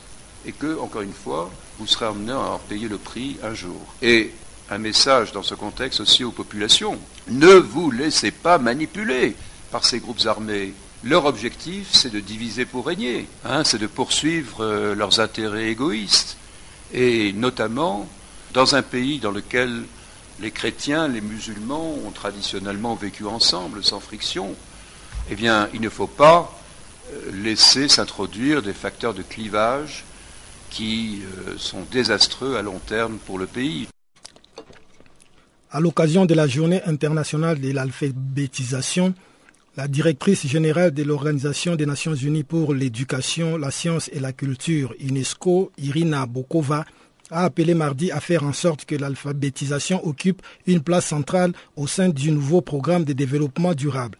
et que, encore une fois, vous serez amené à en payer le prix un jour. Et un message dans ce contexte aussi aux populations. Ne vous laissez pas manipuler par ces groupes armés. Leur objectif, c'est de diviser pour régner, hein, c'est de poursuivre euh, leurs intérêts égoïstes. Et notamment dans un pays dans lequel les chrétiens, les musulmans ont traditionnellement vécu ensemble, sans friction, eh bien, il ne faut pas euh, laisser s'introduire des facteurs de clivage qui euh, sont désastreux à long terme pour le pays. À l'occasion de la journée internationale de l'alphabétisation, la directrice générale de l'Organisation des Nations Unies pour l'éducation, la science et la culture, UNESCO, Irina Bokova, a appelé mardi à faire en sorte que l'alphabétisation occupe une place centrale au sein du nouveau programme de développement durable.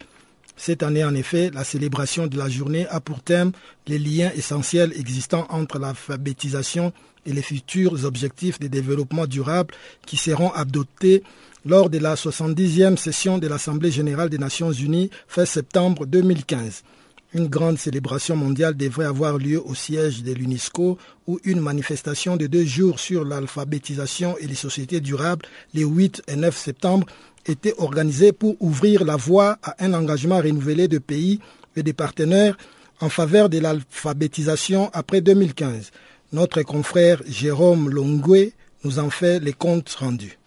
Cette année, en effet, la célébration de la journée a pour thème les liens essentiels existants entre l'alphabétisation et les futurs objectifs de développement durable qui seront adoptés lors de la 70e session de l'Assemblée générale des Nations unies fin septembre 2015. Une grande célébration mondiale devrait avoir lieu au siège de l'UNESCO où une manifestation de deux jours sur l'alphabétisation et les sociétés durables les 8 et 9 septembre était organisée pour ouvrir la voie à un engagement renouvelé de pays et des partenaires en faveur de l'alphabétisation après 2015. Notre confrère Jérôme Longwe nous en fait les comptes rendus.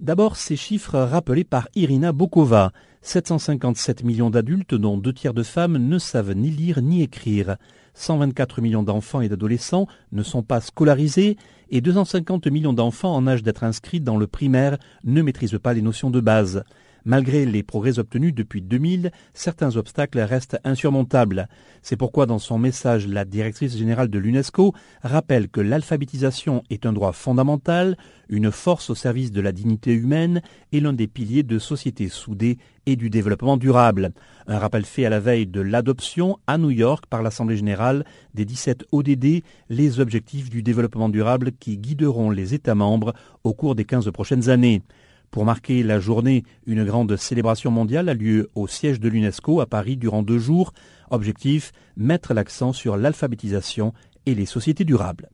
D'abord, ces chiffres rappelés par Irina Bokova. 757 millions d'adultes, dont deux tiers de femmes, ne savent ni lire ni écrire. 124 millions d'enfants et d'adolescents ne sont pas scolarisés et 250 millions d'enfants en âge d'être inscrits dans le primaire ne maîtrisent pas les notions de base. Malgré les progrès obtenus depuis 2000, certains obstacles restent insurmontables. C'est pourquoi dans son message, la directrice générale de l'UNESCO rappelle que l'alphabétisation est un droit fondamental, une force au service de la dignité humaine et l'un des piliers de sociétés soudées et du développement durable. Un rappel fait à la veille de l'adoption à New York par l'Assemblée générale des 17 ODD, les objectifs du développement durable qui guideront les États membres au cours des 15 prochaines années. Pour marquer la journée, une grande célébration mondiale a lieu au siège de l'UNESCO à Paris durant deux jours. Objectif, mettre l'accent sur l'alphabétisation et les sociétés durables.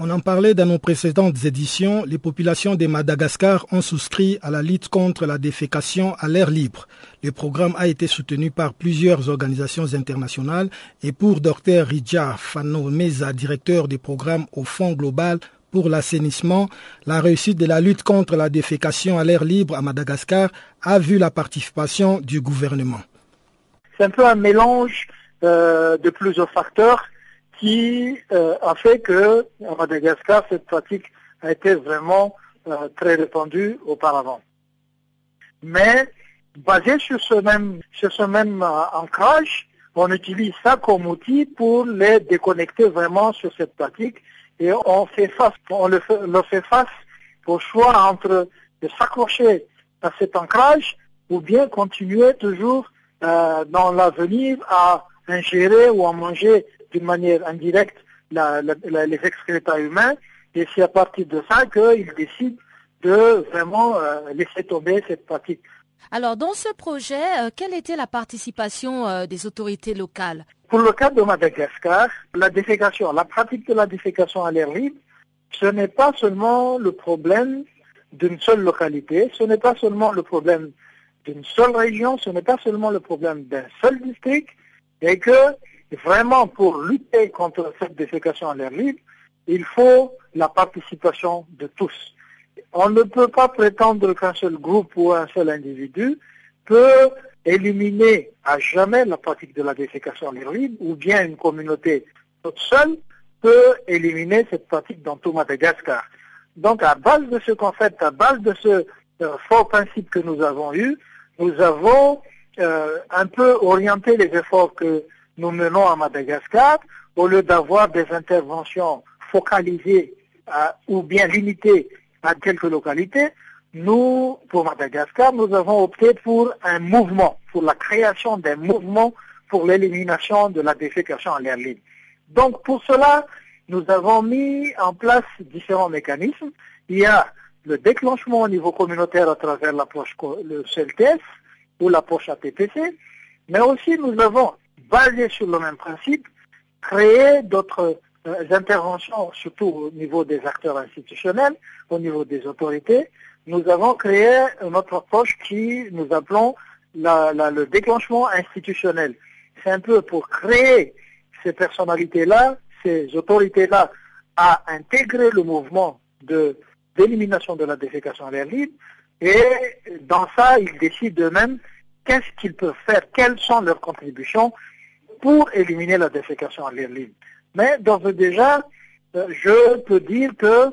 On en parlait dans nos précédentes éditions, les populations de Madagascar ont souscrit à la lutte contre la défécation à l'air libre. Le programme a été soutenu par plusieurs organisations internationales et pour Dr Rija Fanomeza, directeur du programme au Fonds global pour l'assainissement, la réussite de la lutte contre la défécation à l'air libre à Madagascar a vu la participation du gouvernement. C'est un peu un mélange euh, de plusieurs facteurs qui euh, a fait que Madagascar, cette pratique a été vraiment euh, très répandue auparavant. Mais basé sur ce même, sur ce même ancrage, on utilise ça comme outil pour les déconnecter vraiment sur cette pratique et on fait face, on le fait, face au choix entre de s'accrocher à cet ancrage ou bien continuer toujours euh, dans l'avenir à ingérer ou à manger d'une manière indirecte les excréments humains. Et c'est à partir de ça qu'ils décident de vraiment euh, laisser tomber cette pratique. Alors, dans ce projet, euh, quelle était la participation euh, des autorités locales? Pour le cas de Madagascar, la défécation, la pratique de la défécation à l'air libre, ce n'est pas seulement le problème d'une seule localité, ce n'est pas seulement le problème d'une seule région, ce n'est pas seulement le problème d'un seul district, et que vraiment pour lutter contre cette défécation à l'air libre, il faut la participation de tous. On ne peut pas prétendre qu'un seul groupe ou un seul individu peut éliminer à jamais la pratique de la défécation libre, ou bien une communauté toute seule peut éliminer cette pratique dans tout Madagascar. Donc à base de ce concept, à base de ce euh, fort principe que nous avons eu, nous avons euh, un peu orienté les efforts que nous menons à Madagascar au lieu d'avoir des interventions focalisées ou bien limitées à quelques localités. Nous, pour Madagascar, nous avons opté pour un mouvement, pour la création d'un mouvement pour l'élimination de la défécation à l'air libre. Donc pour cela, nous avons mis en place différents mécanismes. Il y a le déclenchement au niveau communautaire à travers l'approche le CLTS ou l'approche ATPC, mais aussi nous avons, basé sur le même principe, créé d'autres interventions, surtout au niveau des acteurs institutionnels, au niveau des autorités. Nous avons créé notre approche qui nous appelons le déclenchement institutionnel. C'est un peu pour créer ces personnalités-là ces autorités-là à intégrer le mouvement de d'élimination de la défécation à l'air libre et dans ça, ils décident eux-mêmes qu'est-ce qu'ils peuvent faire, quelles sont leurs contributions pour éliminer la défécation à l'air libre. Mais d'ores et déjà, euh, je peux dire que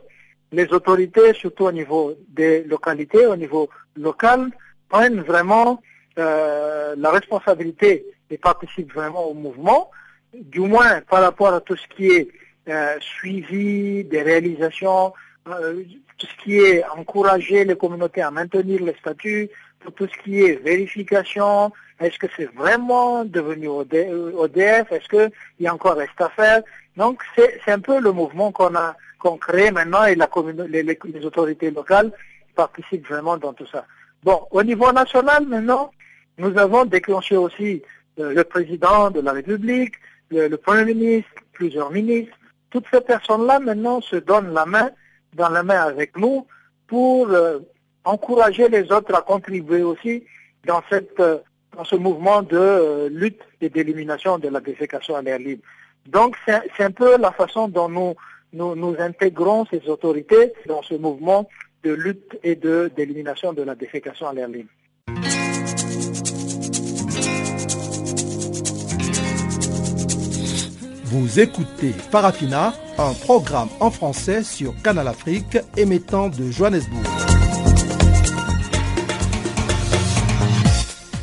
les autorités, surtout au niveau des localités, au niveau local, prennent vraiment euh, la responsabilité et participent vraiment au mouvement. Du moins par rapport à tout ce qui est euh, suivi des réalisations, tout ce qui est encourager les communautés à maintenir les statuts, tout ce qui est vérification, est-ce que c'est vraiment devenu ODF, est-ce qu'il y a encore reste à faire? Donc c'est un peu le mouvement qu'on a qu'on crée maintenant et la les, autorités locales participent vraiment dans tout ça. Bon, au niveau national maintenant, nous avons déclenché aussi euh, le président de la République, le, Premier ministre, plusieurs ministres, toutes ces personnes-là maintenant se donnent la main, dans la main avec nous, pour euh, encourager les autres à contribuer aussi dans, cette, euh, dans ce mouvement de euh, lutte et d'élimination de la défécation à l'air libre. Donc c'est un peu la façon dont nous, nous, intégrons ces autorités dans ce mouvement de lutte et d'élimination de, de la défécation à l'air libre. Vous écoutez Farafina, un programme en français sur Canal Afrique émettant de Johannesburg.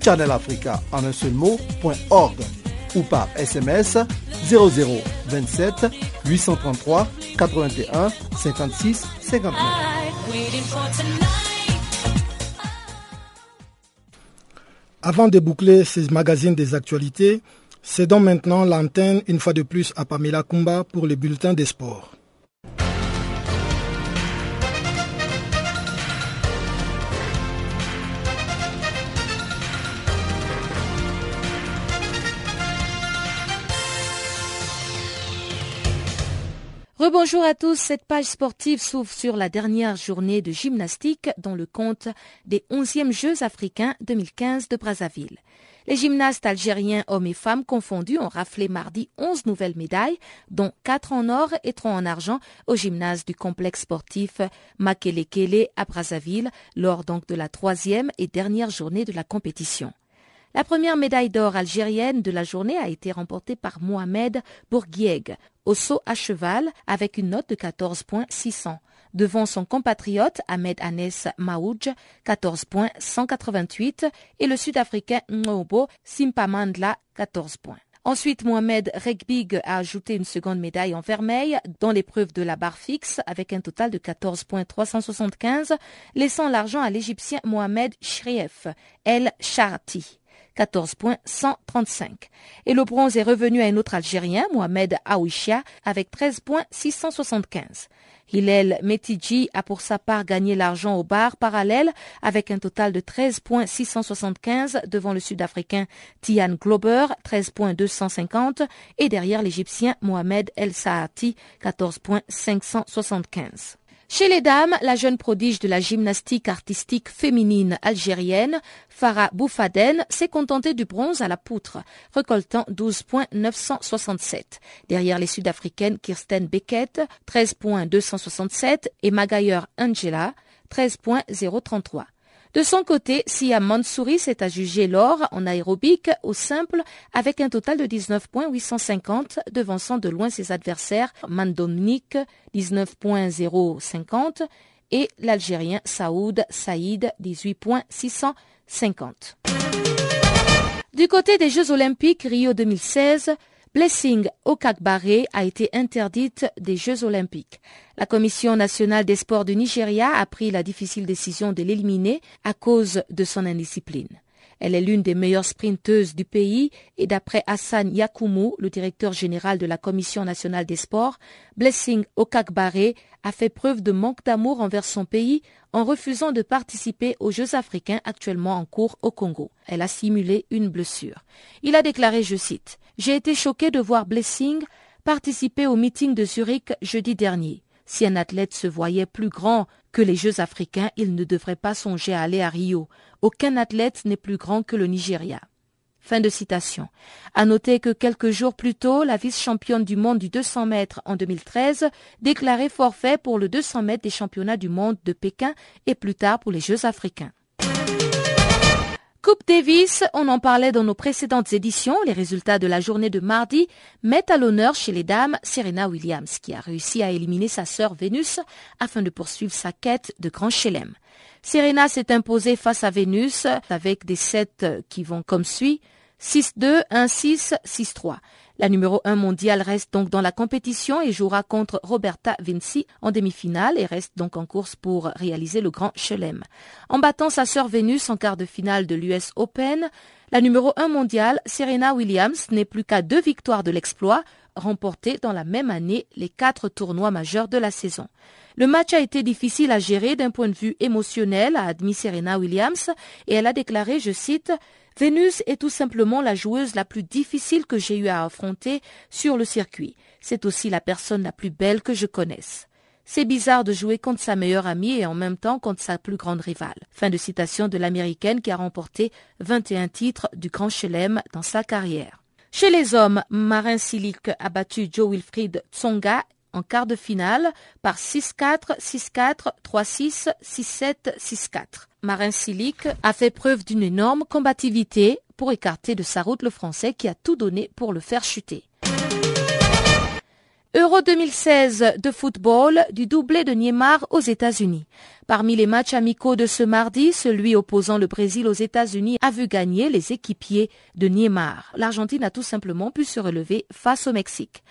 farafina.channelafrica en un seul mot, ou par SMS 0027 833 81 56 59. Avant de boucler ces magazines des actualités, cédons maintenant l'antenne une fois de plus à Pamela Kumba pour les bulletins des sports. Rebonjour à tous, cette page sportive s'ouvre sur la dernière journée de gymnastique dans le compte des 11e Jeux africains 2015 de Brazzaville. Les gymnastes algériens hommes et femmes confondus ont raflé mardi 11 nouvelles médailles, dont 4 en or et 3 en argent au gymnase du complexe sportif Makelekele à Brazzaville lors donc de la troisième et dernière journée de la compétition. La première médaille d'or algérienne de la journée a été remportée par Mohamed Bourguieg au saut à cheval avec une note de 14.600. devant son compatriote Ahmed Anes Maouj, 14 points 188, et le Sud-Africain Ngobo Simpamandla, 14 points. Ensuite, Mohamed Regbig a ajouté une seconde médaille en vermeil dans l'épreuve de la barre fixe avec un total de 14 points 375, laissant l'argent à l'Égyptien Mohamed Shrief El Sharati. 14 points 135. Et le bronze est revenu à un autre Algérien, Mohamed Aouishia, avec 13 points 675. Hillel Metidji a pour sa part gagné l'argent au bar parallèle avec un total de 13 points 675 devant le Sud-Africain Tian Glober, 13 points 250 et derrière l'Égyptien Mohamed El Saati, 14 points 575. Chez les dames, la jeune prodige de la gymnastique artistique féminine algérienne, Farah Boufaden, s'est contentée du bronze à la poutre, récoltant 12 points 967. Derrière les Sud-Africaines Kirsten Beckett, 13 points 267 et Magayer Angela, 13 points 033. De son côté, Sia Mansouri s'est adjugé l'or en aérobic au simple avec un total de 19.850, devançant de loin ses adversaires Mandomnik 19.050 et l'Algérien Saoud Saïd 18.650. Du côté des Jeux olympiques Rio 2016, Blessing Okakbare a été interdite des Jeux olympiques. La Commission nationale des sports du Nigeria a pris la difficile décision de l'éliminer à cause de son indiscipline. Elle est l'une des meilleures sprinteuses du pays et d'après Hassan Yakumu, le directeur général de la Commission nationale des sports, Blessing Okakbare a fait preuve de manque d'amour envers son pays en refusant de participer aux Jeux africains actuellement en cours au Congo. Elle a simulé une blessure. Il a déclaré, je cite, J'ai été choqué de voir Blessing participer au meeting de Zurich jeudi dernier. Si un athlète se voyait plus grand que les Jeux africains, il ne devrait pas songer à aller à Rio. Aucun athlète n'est plus grand que le Nigeria. Fin de citation. À noter que quelques jours plus tôt, la vice-championne du monde du 200 mètres en 2013 déclarait forfait pour le 200 mètres des championnats du monde de Pékin et plus tard pour les Jeux africains. Coupe Davis, on en parlait dans nos précédentes éditions. Les résultats de la journée de mardi mettent à l'honneur chez les dames Serena Williams, qui a réussi à éliminer sa sœur Vénus afin de poursuivre sa quête de grand chelem. Serena s'est imposée face à Vénus avec des sets qui vont comme suit. 6-2, 1-6, 6-3. La numéro 1 mondiale reste donc dans la compétition et jouera contre Roberta Vinci en demi-finale et reste donc en course pour réaliser le grand chelem. En battant sa sœur Vénus en quart de finale de l'US Open, la numéro 1 mondiale, Serena Williams, n'est plus qu'à deux victoires de l'exploit, remporté dans la même année les quatre tournois majeurs de la saison. Le match a été difficile à gérer d'un point de vue émotionnel, a admis Serena Williams, et elle a déclaré, je cite, Vénus est tout simplement la joueuse la plus difficile que j'ai eu à affronter sur le circuit. C'est aussi la personne la plus belle que je connaisse. C'est bizarre de jouer contre sa meilleure amie et en même temps contre sa plus grande rivale. Fin de citation de l'américaine qui a remporté 21 titres du Grand Chelem dans sa carrière. Chez les hommes, Marin Silic a battu Joe Wilfried Tsonga en quart de finale par 6-4, 6-4, 3-6, 6-7, 6-4. Marin Silic a fait preuve d'une énorme combativité pour écarter de sa route le français qui a tout donné pour le faire chuter. Euro 2016 de football du doublé de Neymar aux États-Unis. Parmi les matchs amicaux de ce mardi, celui opposant le Brésil aux États-Unis a vu gagner les équipiers de Neymar. L'Argentine a tout simplement pu se relever face au Mexique.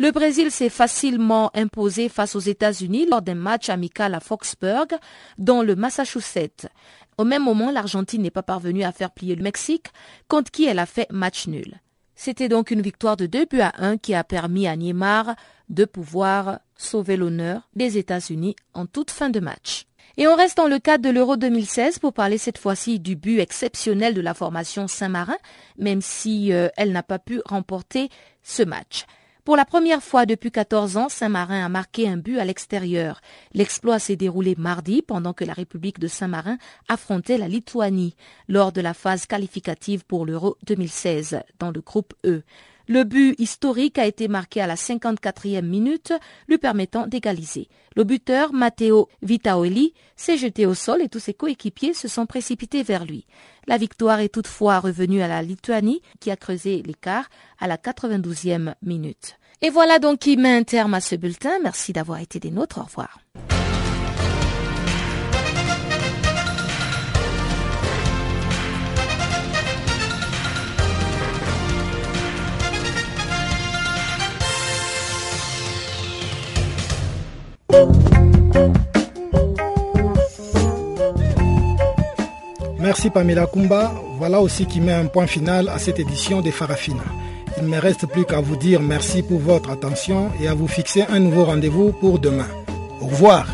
Le Brésil s'est facilement imposé face aux États-Unis lors d'un match amical à Foxburg, dans le Massachusetts. Au même moment, l'Argentine n'est pas parvenue à faire plier le Mexique, contre qui elle a fait match nul. C'était donc une victoire de 2 buts à 1 qui a permis à Neymar de pouvoir sauver l'honneur des États-Unis en toute fin de match. Et on reste dans le cadre de l'Euro 2016 pour parler cette fois-ci du but exceptionnel de la formation Saint-Marin, même si euh, elle n'a pas pu remporter ce match. Pour la première fois depuis 14 ans, Saint-Marin a marqué un but à l'extérieur. L'exploit s'est déroulé mardi pendant que la République de Saint-Marin affrontait la Lituanie lors de la phase qualificative pour l'Euro 2016 dans le groupe E. Le but historique a été marqué à la 54e minute, lui permettant d'égaliser. Le buteur, Matteo Vitaoli, s'est jeté au sol et tous ses coéquipiers se sont précipités vers lui. La victoire est toutefois revenue à la Lituanie, qui a creusé l'écart à la 92e minute. Et voilà donc qui met un terme à ce bulletin. Merci d'avoir été des nôtres. Au revoir. Merci Pamela Kumba. Voilà aussi qui met un point final à cette édition des Farafina. Il ne me reste plus qu'à vous dire merci pour votre attention et à vous fixer un nouveau rendez-vous pour demain. Au revoir.